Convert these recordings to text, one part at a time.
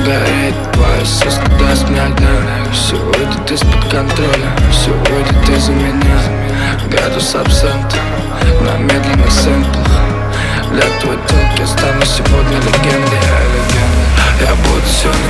сегодня гореть Твоя соска даст мне огня Все уйдет из-под контроля. Все уйдет из-за меня. Градус абсента На медленных сэмплах. Для твоей телки стану сегодня легендой. Я легенда Я буду сегодня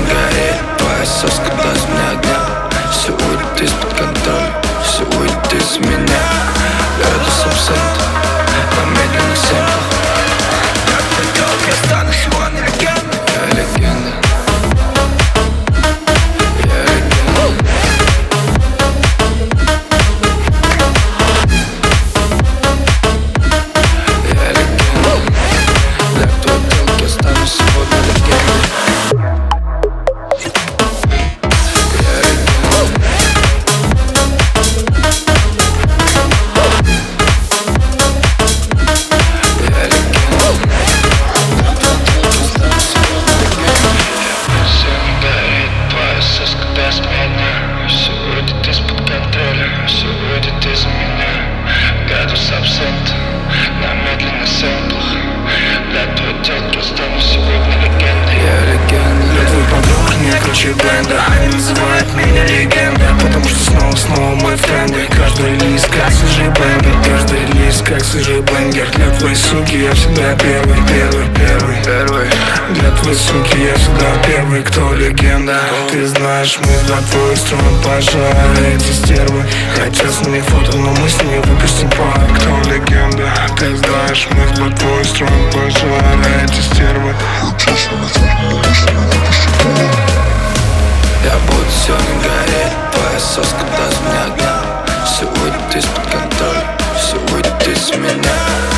круче бленда Они называют меня легенда Потому что снова-снова мы в тренде Каждый лист как свежий бенгер Каждый лист как свежий бенгер Для твоей суки я всегда первый, первый, первый. Первый. Для твоей суки я всегда первый, кто легенда. Ты знаешь, мы за твой струн пожар Эти стервы. Хотят с ними фото, но мы с ними выпустим пар Кто легенда? Ты знаешь, мы за твой струн пожар Все не горит, пылесос, когда с меня дна Все уйдет из-под контроля Все уйдет из меня.